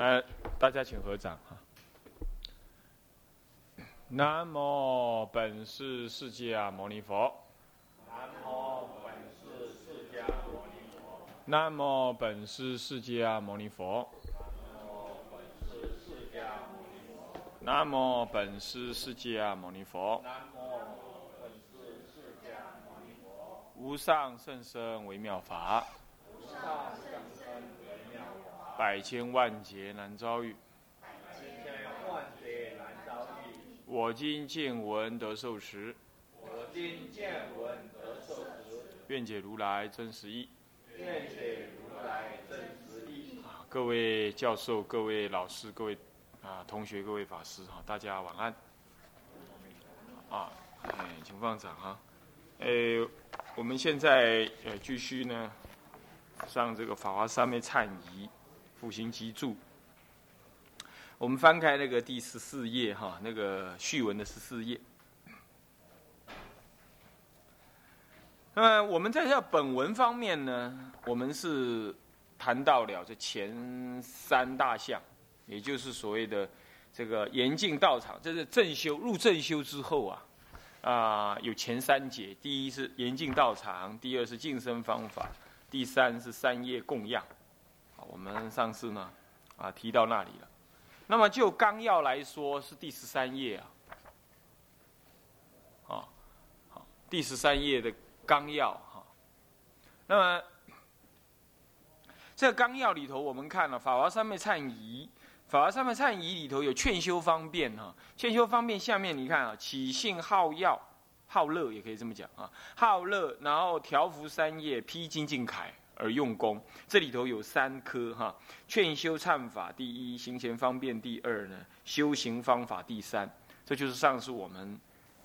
来，大家请合掌哈。南无本师释迦牟尼佛。南无本师释迦牟尼佛。南无本师释迦牟尼佛。南无本师释迦牟尼佛。南无本师释迦牟尼佛。无上甚深微妙法。无上甚深微妙法。百千万劫难遭遇。我今见闻得受持。我今见闻得受持。愿解如来真实意。愿解如来真实义。各位教授、各位老师、各位啊同学、各位法师哈，大家晚安。啊，哎，请放掌哈。呃，我们现在呃继续呢上这个《法华三昧忏仪复行集注》，我们翻开那个第十四页哈，那个序文的十四页。那么我们在这本文方面呢，我们是谈到了这前三大项，也就是所谓的这个严禁道场，这是正修入正修之后啊，啊有前三节，第一是严禁道场，第二是净身方法，第三是三业供养。我们上次呢啊提到那里了。那么就纲要来说，是第十三页啊，啊好，第十三页的。纲要哈，那么这纲要里头，我们看了《法华三昧忏仪》，《法华三昧忏仪》里头有劝修方便哈，劝修方便下面你看啊，起性好药好乐也可以这么讲啊，好乐，然后调伏三业，披荆进铠而用功，这里头有三科哈，劝修忏法第一，行前方便第二呢，修行方法第三，这就是上次我们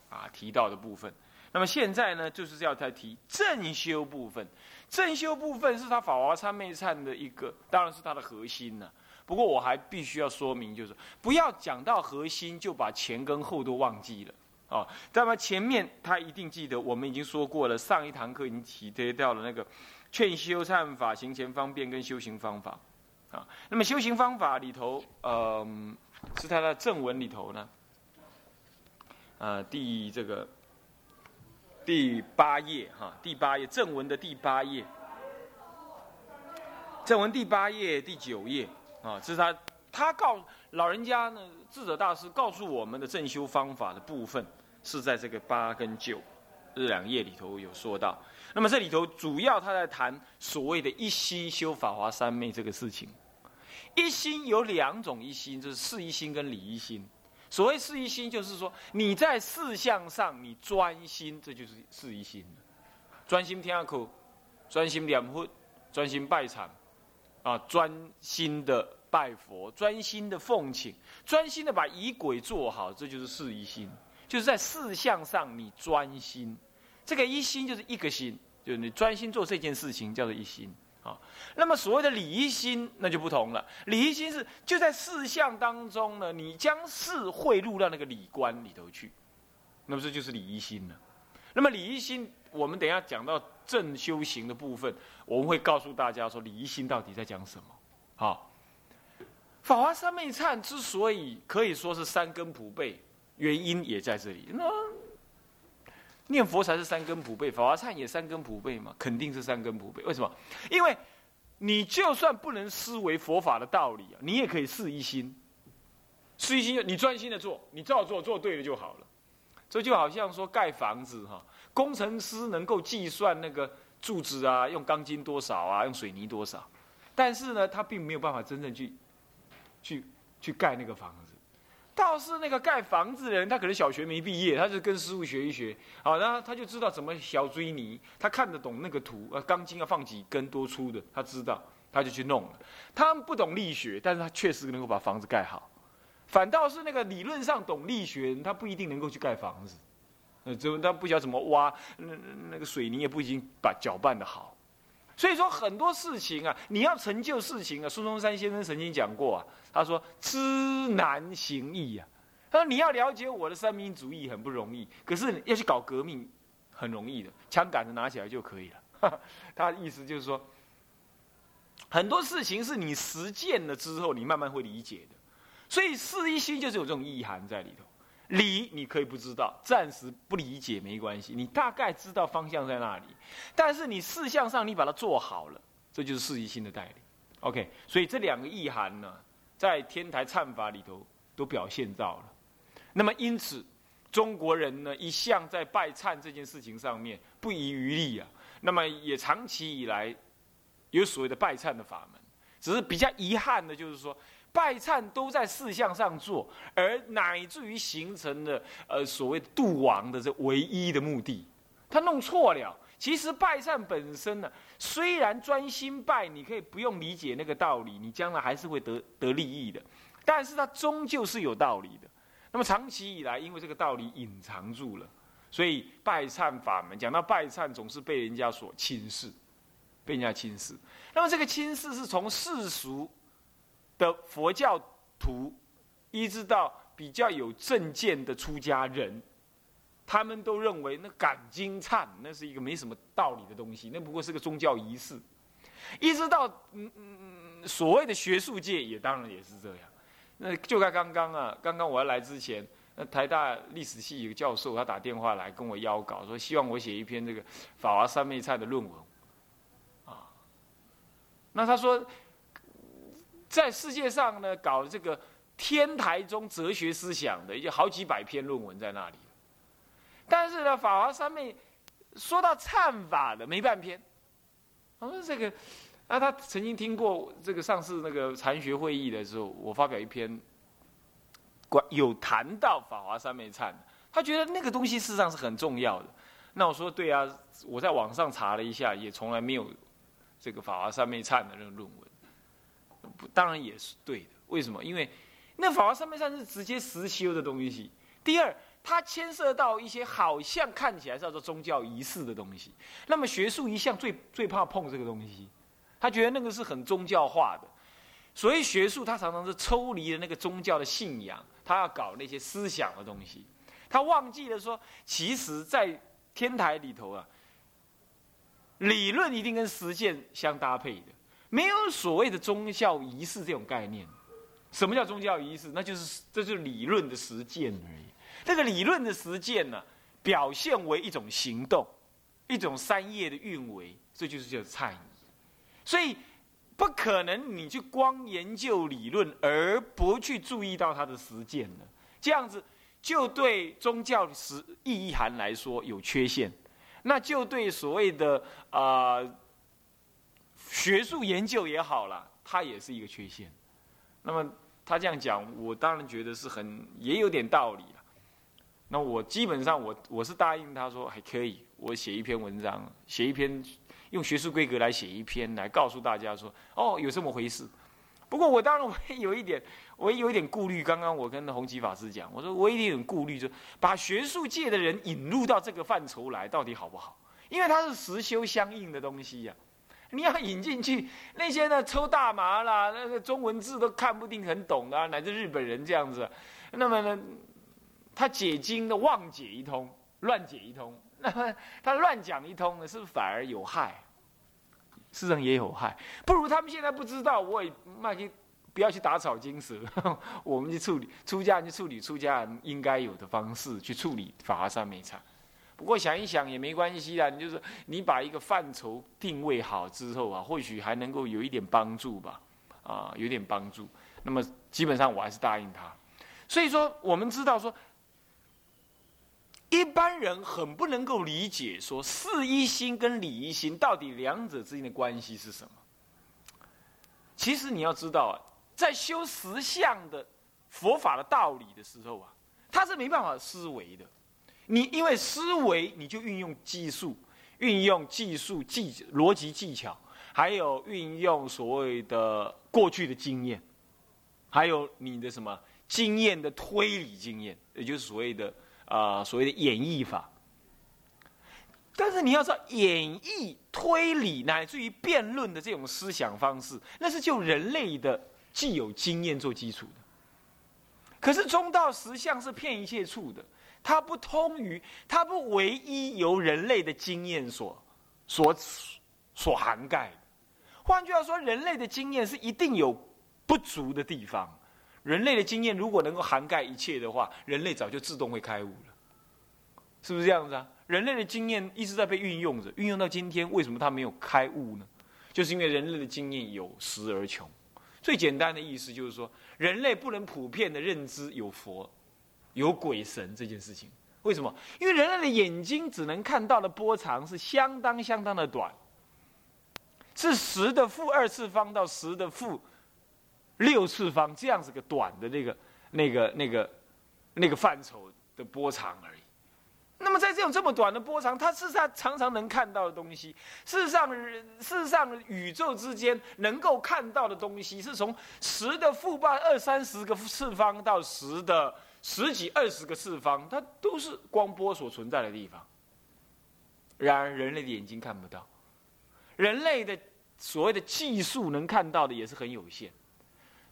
啊提到的部分。那么现在呢，就是要再提正修部分。正修部分是他法华参昧忏的一个，当然是它的核心呢。不过我还必须要说明，就是不要讲到核心就把前跟后都忘记了啊。那么前面他一定记得，我们已经说过了，上一堂课已经提提到了那个劝修忏法、行前方便跟修行方法啊。那么修行方法里头，嗯，是他的正文里头呢，呃，第这个。第八页哈，第八页正文的第八页，正文第八页第九页啊，这是他他告老人家呢，智者大师告诉我们的正修方法的部分是在这个八跟九这两页里头有说到。那么这里头主要他在谈所谓的一心修法华三昧这个事情。一心有两种一心，就是事一心跟理一心。所谓事一心，就是说你在事项上你专心，这就是事一心专心听课，专心念佛，专心拜忏，啊，专心的拜佛，专心的奉请，专心的把仪轨做好，这就是事一心。就是在事项上你专心，这个一心就是一个心，就是你专心做这件事情，叫做一心。啊，那么所谓的理一心那就不同了。理一心是就在事项当中呢，你将事汇入到那个理观里头去，那么这就是理一心了。那么理一心，我们等一下讲到正修行的部分，我们会告诉大家说理一心到底在讲什么。好，法华三昧忏之所以可以说是三根普被，原因也在这里。那念佛才是三根普被，法华忏也三根普被嘛，肯定是三根普被。为什么？因为你就算不能思维佛法的道理啊，你也可以试一心，试一心，你专心的做，你照做，做对了就好了。这就好像说盖房子哈，工程师能够计算那个柱子啊，用钢筋多少啊，用水泥多少，但是呢，他并没有办法真正去去去盖那个房子。倒是那个盖房子的人，他可能小学没毕业，他就跟师傅学一学，好，然后他就知道怎么小锥泥，他看得懂那个图，呃，钢筋要放几根多粗的，他知道，他就去弄了。他们不懂力学，但是他确实能够把房子盖好。反倒是那个理论上懂力学，他不一定能够去盖房子，呃，就他不晓得怎么挖，那那个水泥也不一定把搅拌的好。所以说很多事情啊，你要成就事情啊，孙中山先生曾经讲过啊，他说知难行易啊，他说你要了解我的三民主义很不容易，可是要去搞革命很容易的，枪杆子拿起来就可以了。他的意思就是说，很多事情是你实践了之后，你慢慢会理解的。所以四一心就是有这种意涵在里头。理你可以不知道，暂时不理解没关系，你大概知道方向在那里。但是你事项上你把它做好了，这就是四一心的带领。OK，所以这两个意涵呢，在天台忏法里头都表现到了。那么因此，中国人呢一向在拜忏这件事情上面不遗余力啊。那么也长期以来有所谓的拜忏的法门，只是比较遗憾的就是说。拜忏都在事项上做，而乃至于形成了呃所谓度亡的这唯一的目的，他弄错了。其实拜忏本身呢，虽然专心拜，你可以不用理解那个道理，你将来还是会得得利益的。但是它终究是有道理的。那么长期以来，因为这个道理隐藏住了，所以拜忏法门讲到拜忏，总是被人家所轻视，被人家轻视。那么这个轻视是从世俗。的佛教徒，一直到比较有正见的出家人，他们都认为那感经忏那是一个没什么道理的东西，那不过是个宗教仪式。一直到嗯嗯嗯，所谓的学术界也当然也是这样。那就在刚刚啊，刚刚我要来之前，那台大历史系一个教授他打电话来跟我邀稿，说希望我写一篇这个法华三昧忏的论文。那他说。在世界上呢，搞这个天台中哲学思想的，有好几百篇论文在那里。但是呢，《法华三昧》说到忏法的没半篇。他说这个，啊，他曾经听过这个上次那个禅学会议的时候，我发表一篇，关有谈到《法华三昧忏》，他觉得那个东西事实上是很重要的。那我说对啊，我在网上查了一下，也从来没有这个《法华三昧忏》的那个论文。当然也是对的。为什么？因为那法华三昧忏是直接实修的东西。第二，它牵涉到一些好像看起来叫做宗教仪式的东西。那么学术一向最最怕碰这个东西，他觉得那个是很宗教化的。所以学术他常常是抽离了那个宗教的信仰，他要搞那些思想的东西。他忘记了说，其实，在天台里头啊，理论一定跟实践相搭配的。没有所谓的宗教仪式这种概念。什么叫宗教仪式？那就是这就是理论的实践而已。这个理论的实践呢，表现为一种行动，一种三业的运维，这就是叫参与。所以不可能你去光研究理论而不去注意到它的实践的，这样子就对宗教实意义涵来说有缺陷，那就对所谓的啊。学术研究也好了，它也是一个缺陷。那么他这样讲，我当然觉得是很也有点道理了。那我基本上我我是答应他说还可以，我写一篇文章，写一篇用学术规格来写一篇，来告诉大家说哦有这么回事。不过我当然我有一点，我有一点顾虑。刚刚我跟洪吉法师讲，我说我有一点顾虑，就把学术界的人引入到这个范畴来，到底好不好？因为它是实修相应的东西呀。你要引进去那些呢抽大麻啦，那个中文字都看不定很懂的，乃至日本人这样子，那么呢，他解经的妄解一通，乱解一通，那么他乱讲一通呢，是不是反而有害？世人也有害。不如他们现在不知道，我也卖去不要去打草惊蛇，我们去处理出家人去处理出家人应该有的方式去处理法华三昧禅。不过想一想也没关系啦，你就是你把一个范畴定位好之后啊，或许还能够有一点帮助吧，啊，有点帮助。那么基本上我还是答应他。所以说，我们知道说，一般人很不能够理解说四一心跟理一心到底两者之间的关系是什么。其实你要知道啊，在修实相的佛法的道理的时候啊，他是没办法思维的。你因为思维，你就运用技术，运用技术技逻辑技巧，还有运用所谓的过去的经验，还有你的什么经验的推理经验，也就是所谓的啊所谓的演绎法。但是你要知道，演绎、推理乃至于辩论的这种思想方式，那是就人类的既有经验做基础的。可是中道实相是骗一切处的。它不通于，它不唯一由人类的经验所、所、所涵盖。换句话说，人类的经验是一定有不足的地方。人类的经验如果能够涵盖一切的话，人类早就自动会开悟了，是不是这样子啊？人类的经验一直在被运用着，运用到今天，为什么他没有开悟呢？就是因为人类的经验有时而穷。最简单的意思就是说，人类不能普遍的认知有佛、有鬼神这件事情。为什么？因为人类的眼睛只能看到的波长是相当相当的短，是十的负二次方到十的负。六次方这样子个短的那个、那个、那个、那个范畴的波长而已。那么在这种这么短的波长，它是它常常能看到的东西。事实上，事实上，宇宙之间能够看到的东西，是从十的负八二三十个次方到十的十几二十个次方，它都是光波所存在的地方。然而，人类的眼睛看不到，人类的所谓的技术能看到的也是很有限。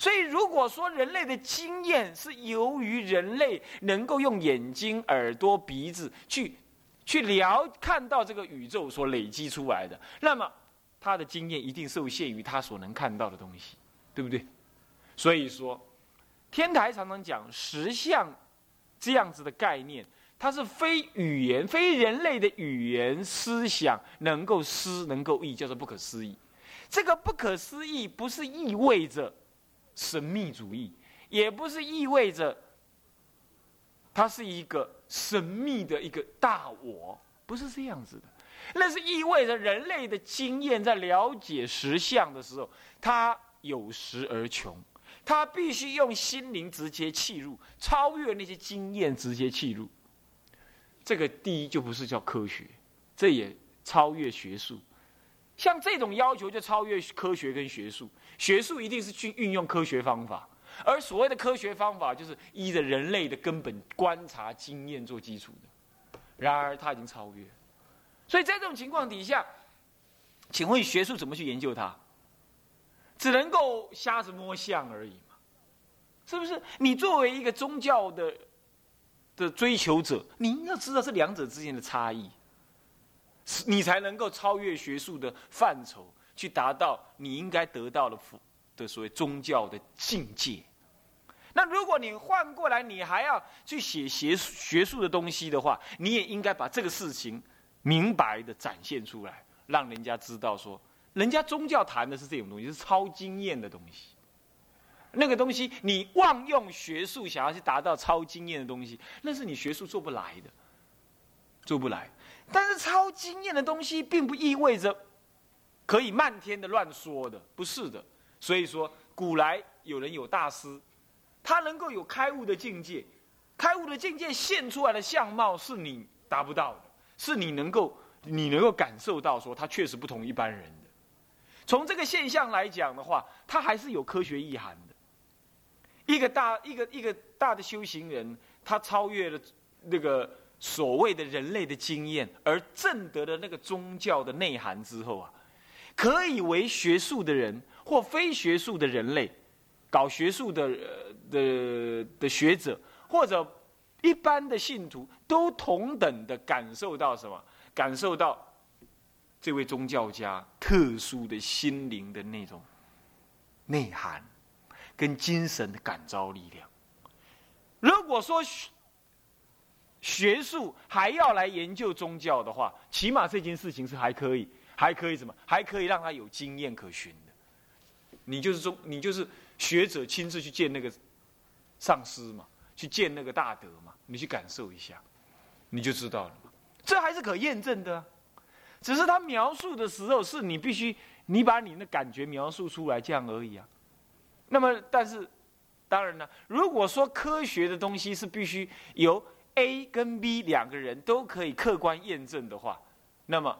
所以，如果说人类的经验是由于人类能够用眼睛、耳朵、鼻子去去了看到这个宇宙所累积出来的，那么他的经验一定受限于他所能看到的东西，对不对？所以说，天台常常讲实相这样子的概念，它是非语言、非人类的语言思想能够思、能够意，叫做不可思议。这个不可思议，不是意味着。神秘主义也不是意味着它是一个神秘的一个大我，不是这样子的。那是意味着人类的经验在了解实相的时候，它有时而穷，它必须用心灵直接契入，超越那些经验直接契入。这个第一就不是叫科学，这也超越学术。像这种要求就超越科学跟学术，学术一定是去运用科学方法，而所谓的科学方法就是依着人类的根本观察经验做基础的。然而它已经超越，所以在这种情况底下，请问学术怎么去研究它？只能够瞎子摸象而已嘛，是不是？你作为一个宗教的的追求者，你要知道这两者之间的差异。你才能够超越学术的范畴，去达到你应该得到的福的所谓宗教的境界。那如果你换过来，你还要去写学术学术的东西的话，你也应该把这个事情明白的展现出来，让人家知道说，人家宗教谈的是这种东西，是超经验的东西。那个东西你妄用学术想要去达到超经验的东西，那是你学术做不来的，做不来。但是超经验的东西，并不意味着可以漫天的乱说的，不是的。所以说，古来有人有大师，他能够有开悟的境界，开悟的境界现出来的相貌是你达不到的，是你能够你能够感受到说他确实不同一般人的。从这个现象来讲的话，他还是有科学意涵的。一个大一个一个大的修行人，他超越了那个。所谓的人类的经验，而证得的那个宗教的内涵之后啊，可以为学术的人或非学术的人类，搞学术的的的学者或者一般的信徒，都同等的感受到什么？感受到这位宗教家特殊的心灵的那种内涵跟精神的感召力量。如果说，学术还要来研究宗教的话，起码这件事情是还可以，还可以什么？还可以让他有经验可循的。你就是中，你就是学者亲自去见那个上师嘛，去见那个大德嘛，你去感受一下，你就知道了。这还是可验证的，只是他描述的时候是你必须你把你的感觉描述出来这样而已啊。那么，但是当然呢，如果说科学的东西是必须由 A 跟 B 两个人都可以客观验证的话，那么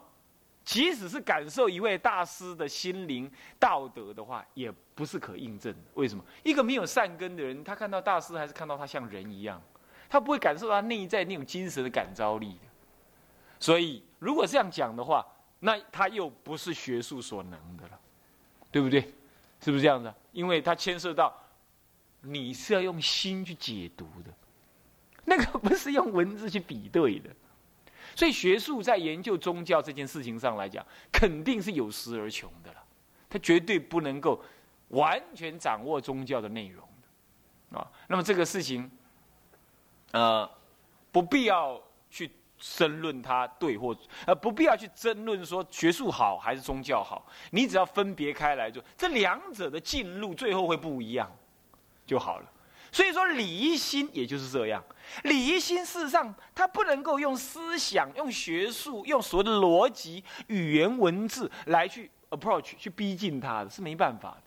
即使是感受一位大师的心灵道德的话，也不是可印证的。为什么？一个没有善根的人，他看到大师还是看到他像人一样，他不会感受到内在那种精神的感召力。所以，如果这样讲的话，那他又不是学术所能的了，对不对？是不是这样子？因为他牵涉到你是要用心去解读的。那个不是用文字去比对的，所以学术在研究宗教这件事情上来讲，肯定是有时而穷的了。他绝对不能够完全掌握宗教的内容的啊。那么这个事情，呃，不必要去争论它对或呃，不必要去争论说学术好还是宗教好，你只要分别开来，就这两者的进入最后会不一样就好了。所以说，礼仪心也就是这样。礼仪心事实上，它不能够用思想、用学术、用所谓的逻辑、语言文字来去 approach 去逼近它的，是没办法的，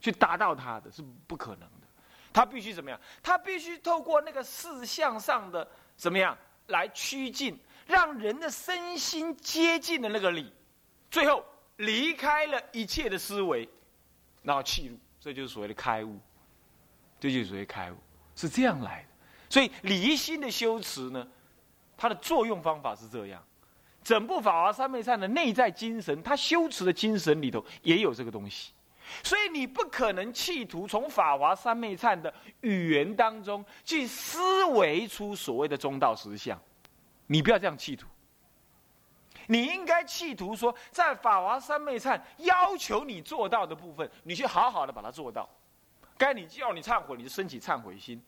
去达到它的是不可能的。它必须怎么样？它必须透过那个事项上的怎么样来趋近，让人的身心接近的那个理，最后离开了一切的思维，然后气入，这就是所谓的开悟。这就是所谓开悟，是这样来的。所以离心的修持呢，它的作用方法是这样。整部《法华三昧忏》的内在精神，它修持的精神里头也有这个东西。所以你不可能企图从《法华三昧忏》的语言当中去思维出所谓的中道实相，你不要这样企图。你应该企图说，在《法华三昧忏》要求你做到的部分，你去好好的把它做到。该你叫你忏悔，你就升起忏悔心；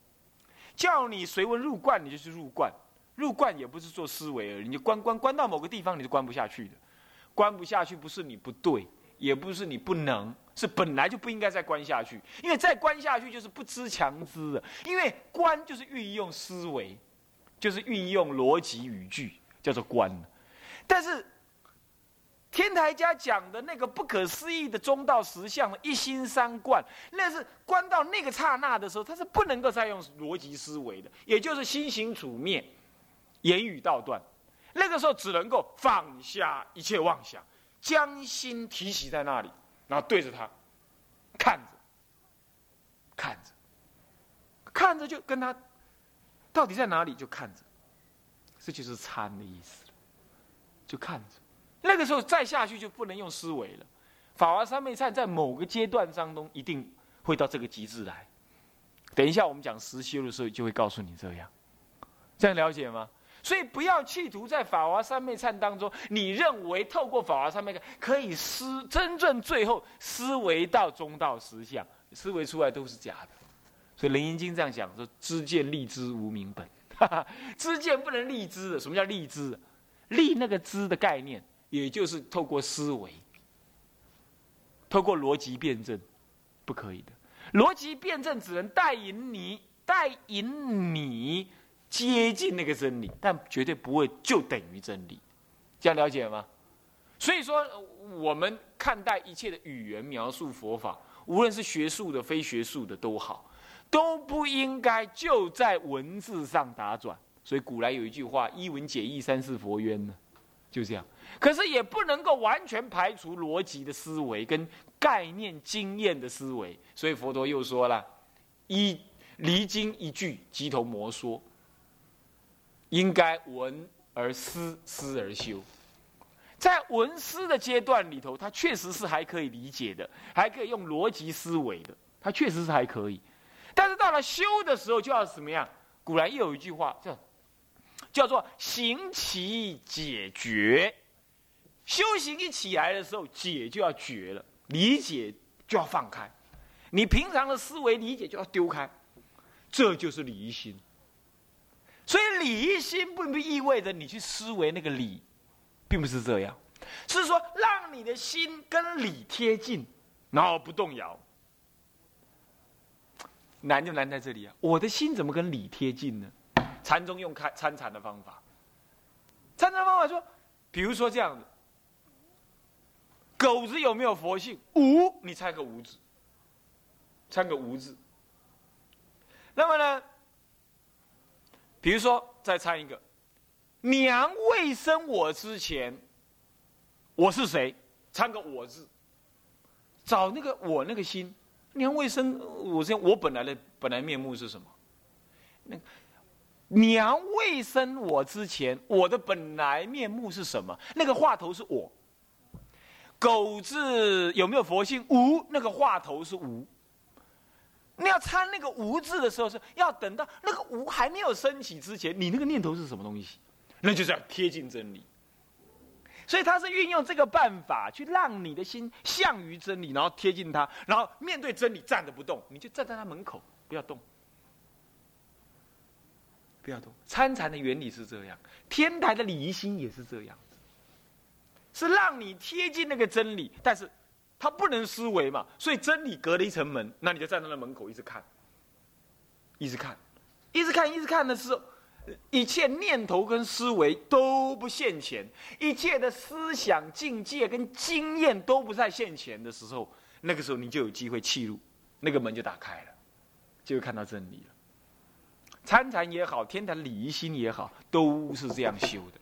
叫你随文入观，你就去入观。入观也不是做思维而已，你就关关关到某个地方，你就关不下去的。关不下去不是你不对，也不是你不能，是本来就不应该再关下去。因为再关下去就是不知强知的。因为关就是运用思维，就是运用逻辑语句，叫做关。但是。天台家讲的那个不可思议的中道实相，一心三观，那是观到那个刹那的时候，他是不能够再用逻辑思维的，也就是心行处灭，言语道断，那个时候只能够放下一切妄想，将心提起在那里，然后对着他看着，看着，看着就跟他到底在哪里就看着，这就是参的意思就看着。那个时候再下去就不能用思维了，法华三昧忏在某个阶段当中一定会到这个极致来。等一下我们讲实修的时候就会告诉你这样，这样了解吗？所以不要企图在法华三昧忏当中，你认为透过法华三昧忏可以思真正最后思维到中道实相，思维出来都是假的。所以《楞严经》这样讲说：“知见立知无明本，哈哈知见不能立知。什么叫立知？立那个知的概念。”也就是透过思维，透过逻辑辩证，不可以的。逻辑辩证只能带引你，带引你接近那个真理，但绝对不会就等于真理。这样了解吗？所以说，我们看待一切的语言描述佛法，无论是学术的、非学术的都好，都不应该就在文字上打转。所以古来有一句话：“一文解义，三世佛冤”呢，就这样。可是也不能够完全排除逻辑的思维跟概念经验的思维，所以佛陀又说了：“一离经一句，即头魔说。”应该闻而思，思而修。在闻思的阶段里头，它确实是还可以理解的，还可以用逻辑思维的，它确实是还可以。但是到了修的时候，就要怎么样？古来又有一句话叫叫做“行其解决”。修行一起来的时候，解就要绝了，理解就要放开，你平常的思维理解就要丢开，这就是理一心。所以理一心并不意味着你去思维那个理，并不是这样，是说让你的心跟理贴近，然后不动摇。难就难在这里啊！我的心怎么跟理贴近呢？禅宗用开参禅的方法，参禅方法说，比如说这样子。狗子有没有佛性？无，你猜个无字，猜个无字。那么呢？比如说，再猜一个，娘未生我之前，我是谁？参个我字，找那个我那个心，娘未生我之前，我本来的本来面目是什么？那个娘未生我之前，我的本来面目是什么？那个话头是我。狗字有没有佛性？无，那个话头是无。你要参那个无字的时候，是要等到那个无还没有升起之前，你那个念头是什么东西？那就是要贴近真理。所以他是运用这个办法去让你的心向于真理，然后贴近他，然后面对真理站着不动，你就站在他门口，不要动，不要动。参禅的原理是这样，天台的礼仪心也是这样，是让你贴近那个真理，但是他不能思维嘛，所以真理隔了一层门，那你就站在那门口一直看，一直看，一直看，一直看的时候。一切念头跟思维都不现前，一切的思想境界跟经验都不在现前的时候，那个时候你就有机会弃入，那个门就打开了，就会看到真理了。参禅也好，天台礼仪心也好，都是这样修的，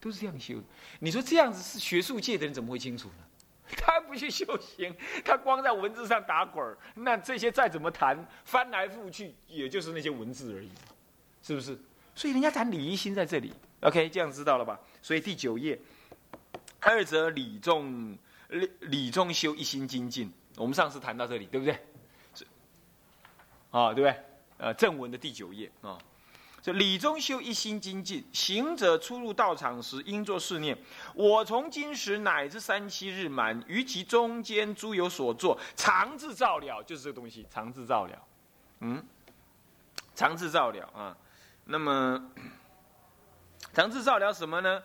都是这样修。你说这样子是学术界的人怎么会清楚呢？他不去修行，他光在文字上打滚儿，那这些再怎么谈，翻来覆去也就是那些文字而已。是不是？所以人家谈礼仪心在这里，OK，这样知道了吧？所以第九页，二则礼中礼礼中修一心精进。我们上次谈到这里，对不对？是啊，对不对？呃，正文的第九页啊，这礼中修一心精进，行者出入道场时，应作试念：我从今时乃至三七日满，于其中间诸有所作，常自照了，就是这个东西，常自照了。嗯，常自照了啊。那么，常自照了什么呢？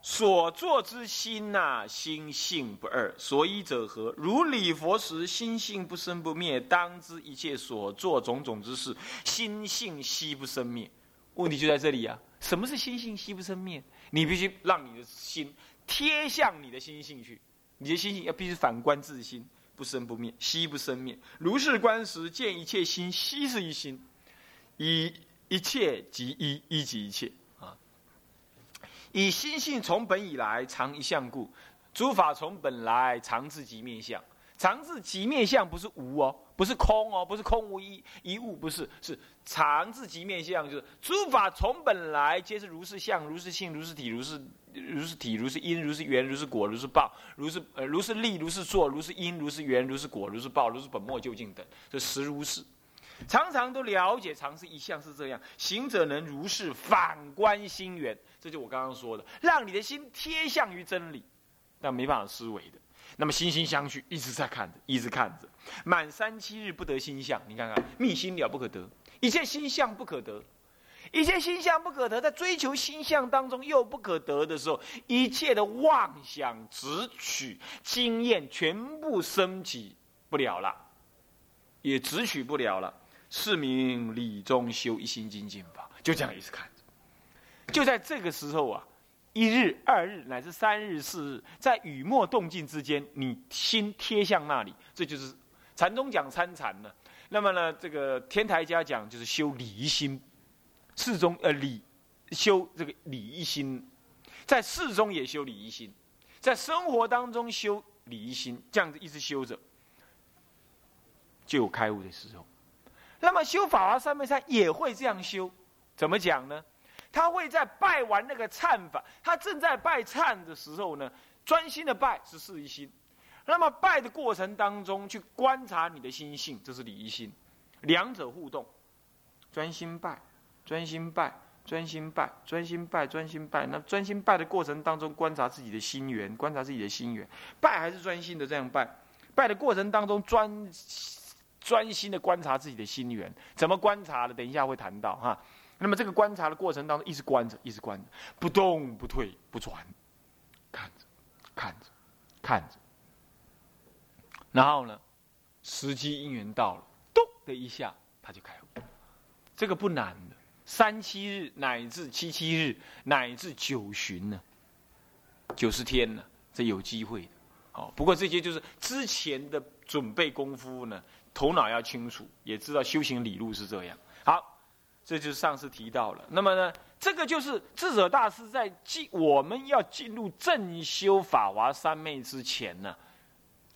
所作之心呐，心性不二。所以者何？如礼佛时，心性不生不灭。当知一切所作种种之事，心性悉不生灭。问题就在这里啊！什么是心性悉不生灭？你必须让你的心贴向你的心性去，你的心性要必须反观自心，不生不灭，悉不生灭。如是观时，见一切心悉是一心，以。一切即一，一即一切！以心性从本以来常一相故，诸法从本来常自即面相。常自即面相不是无哦，不是空哦，不是空无一一物，不是是常自即面相，就是诸法从本来皆是如是相，如是性，如是体，如是如是体，如是因，如是缘，如是果，如是报，如是呃如是力，如是作，如是因，如是缘，如是果，如是报，如是本末究竟等，这实如是。常常都了解，常是一向是这样。行者能如是反观心源，这就我刚刚说的，让你的心贴向于真理，但没办法思维的。那么心心相续，一直在看着，一直看着。满三七日不得心相，你看看，密心了不可得，一切心相不可得，一切心相不可得，在追求心相当中又不可得的时候，一切的妄想、执取、经验全部升起不了了，也执取不了了。是名理中修一心精进法，就这样一直看着。就在这个时候啊，一日、二日乃至三日、四日，在雨墨动静之间，你心贴向那里，这就是禅宗讲参禅呢。那么呢，这个天台家讲就是修理一心，事中呃理修这个理一心，在事中也修理一心，在生活当中修理一心，这样子一直修着，就有开悟的时候。那么修法华三昧禅也会这样修，怎么讲呢？他会在拜完那个忏法，他正在拜忏的时候呢，专心的拜是四一心。那么拜的过程当中，去观察你的心性，这是理一心，两者互动，专心拜，专心拜，专心拜，专心拜，专心拜。那专心拜的过程当中，观察自己的心源，观察自己的心源，拜还是专心的这样拜，拜的过程当中专。专心的观察自己的心源，怎么观察的？等一下会谈到哈。那么这个观察的过程当中，一直观着，一直观着，不动不退不转，看着，看着，看着。然后呢，时机因缘到了，咚的一下，他就开悟。这个不难的，三七日乃至七七日乃至九旬呢，九十天呢，这有机会的。哦，不过这些就是之前的准备功夫呢。头脑要清楚，也知道修行理路是这样。好，这就是上次提到了。那么呢，这个就是智者大师在进我们要进入正修法华三昧之前呢，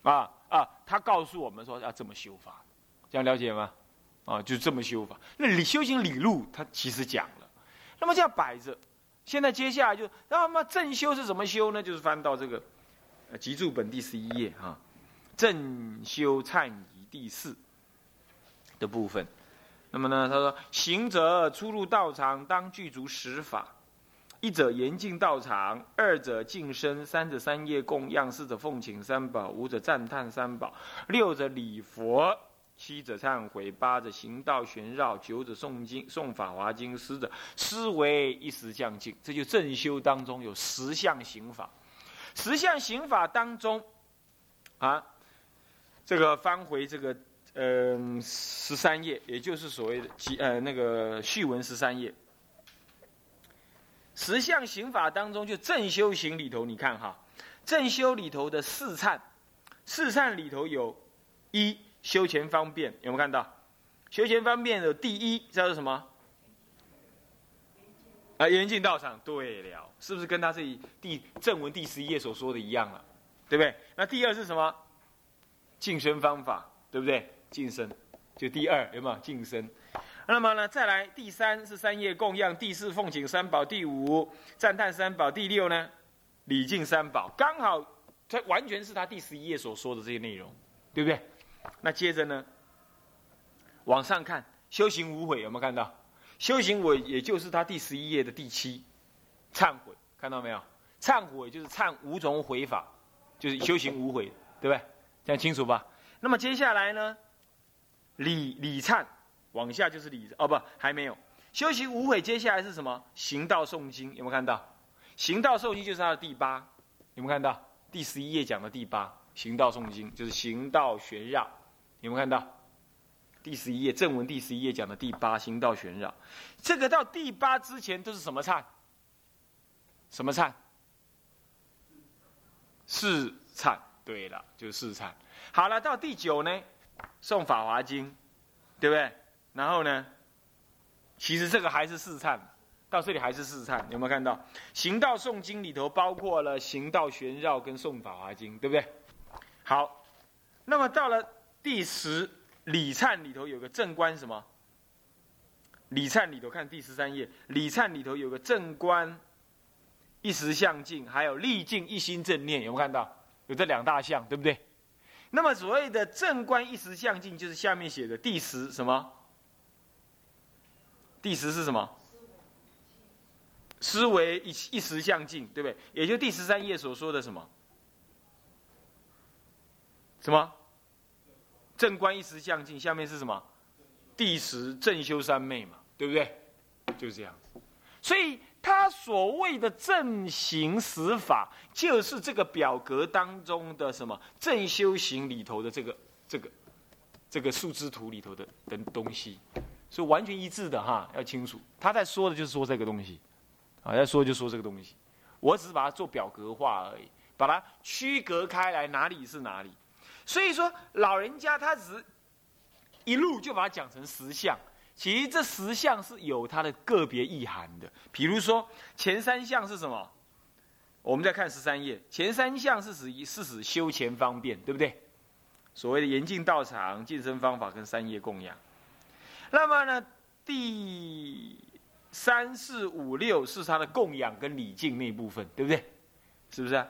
啊啊，他告诉我们说要这么修法，这样了解吗？啊，就这么修法。那理修行理路，他其实讲了。那么这样摆着，现在接下来就那么正修是怎么修呢？就是翻到这个呃集注本第十一页哈，正修忏。第四的部分，那么呢？他说：“行者出入道场，当具足十法，一者严禁道场，二者净身，三者三业供养，四者奉请三宝，五者赞叹三宝，六者礼佛，七者忏悔，八者行道玄绕，九者诵经诵法华经，十者思维一时将尽。这就正修当中有十项刑法，十项刑法当中，啊，这个翻回这个嗯十三页，也就是所谓的几呃那个序文十三页。十项刑法当中，就正修行里头，你看哈，正修里头的四忏，四忏里头有一修前方便，有没有看到？修前方便的第一叫做什么？啊，严禁道场。对了，是不是跟他这里第正文第十一页所说的一样了？对不对？那第二是什么？净身方法，对不对？净身，就第二有没有净身？那么呢，再来第三是三业供养，第四奉请三宝，第五赞叹三宝，第六呢礼敬三宝，刚好它完全是他第十一页所说的这些内容，对不对？那接着呢，往上看修行无悔有没有看到？修行我也就是他第十一页的第七，忏悔看到没有？忏悔就是忏五种悔法，就是修行无悔，对不对？这样清楚吧？那么接下来呢，礼礼忏。往下就是礼哦，不，还没有修行无悔。接下来是什么？行道诵经，有没有看到？行道诵经就是它的第八，有没有看到？第十一页讲的第八，行道诵经就是行道玄绕，有没有看到？第十一页正文第十一页讲的第八，行道玄绕。这个到第八之前都是什么忏？什么忏？是忏。对了，就是四忏。好了，到第九呢，诵法华经，对不对？然后呢？其实这个还是四忏，到这里还是四忏，有没有看到？行道诵经里头包括了行道玄绕跟诵法华经，对不对？好，那么到了第十礼忏里头有个正观什么？礼忏里头看第十三页，礼忏里头有个正观一时相境，还有历境一心正念，有没有看到？有这两大项，对不对？那么所谓的正观一时相境，就是下面写的第十什么？第十是什么？思维一一时相境，对不对？也就第十三页所说的什么？什么？正观一时相境，下面是什么？第十正修三昧嘛，对不对？就是这样。所以他所谓的正行十法，就是这个表格当中的什么正修行里头的这个这个这个树枝图里头的的东西。是完全一致的哈，要清楚。他在说的就是说这个东西，啊，在说就说这个东西。我只是把它做表格化而已，把它区隔开来，哪里是哪里。所以说，老人家他只一路就把它讲成十项，其实这十项是有它的个别意涵的。比如说前三项是什么？我们再看十三页，前三项是指是指修前方便，对不对？所谓的严禁道场、健身方法跟三业供养。那么呢，第三四五六是他的供养跟礼敬那部分，对不对？是不是？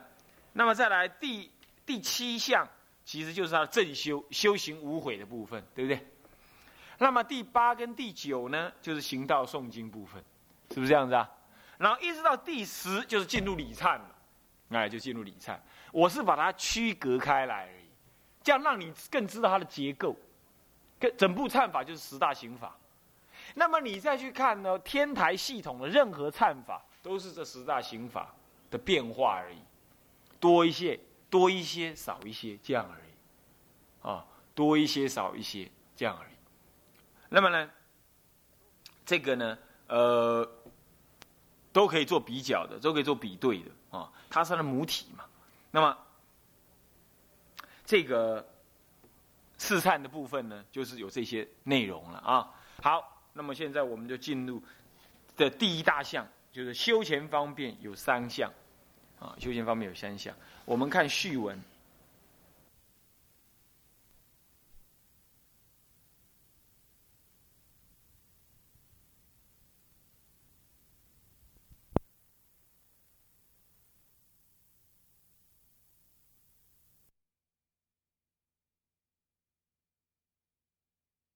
那么再来第第七项，其实就是他的正修修行无悔的部分，对不对？那么第八跟第九呢，就是行道诵经部分，是不是这样子啊？然后一直到第十，就是进入礼忏了，哎，就进入礼忏。我是把它区隔开来而已，这样让你更知道它的结构。整部忏法就是十大刑法，那么你再去看呢？天台系统的任何忏法都是这十大刑法的变化而已，多一些，多一些，少一些，这样而已，啊，多一些，少一些，这样而已。那么呢，这个呢，呃，都可以做比较的，都可以做比对的啊，它是它的母体嘛。那么这个。试忏的部分呢，就是有这些内容了啊。好，那么现在我们就进入的第一大项，就是修前方便有三项啊。修前方便有三项，我们看序文。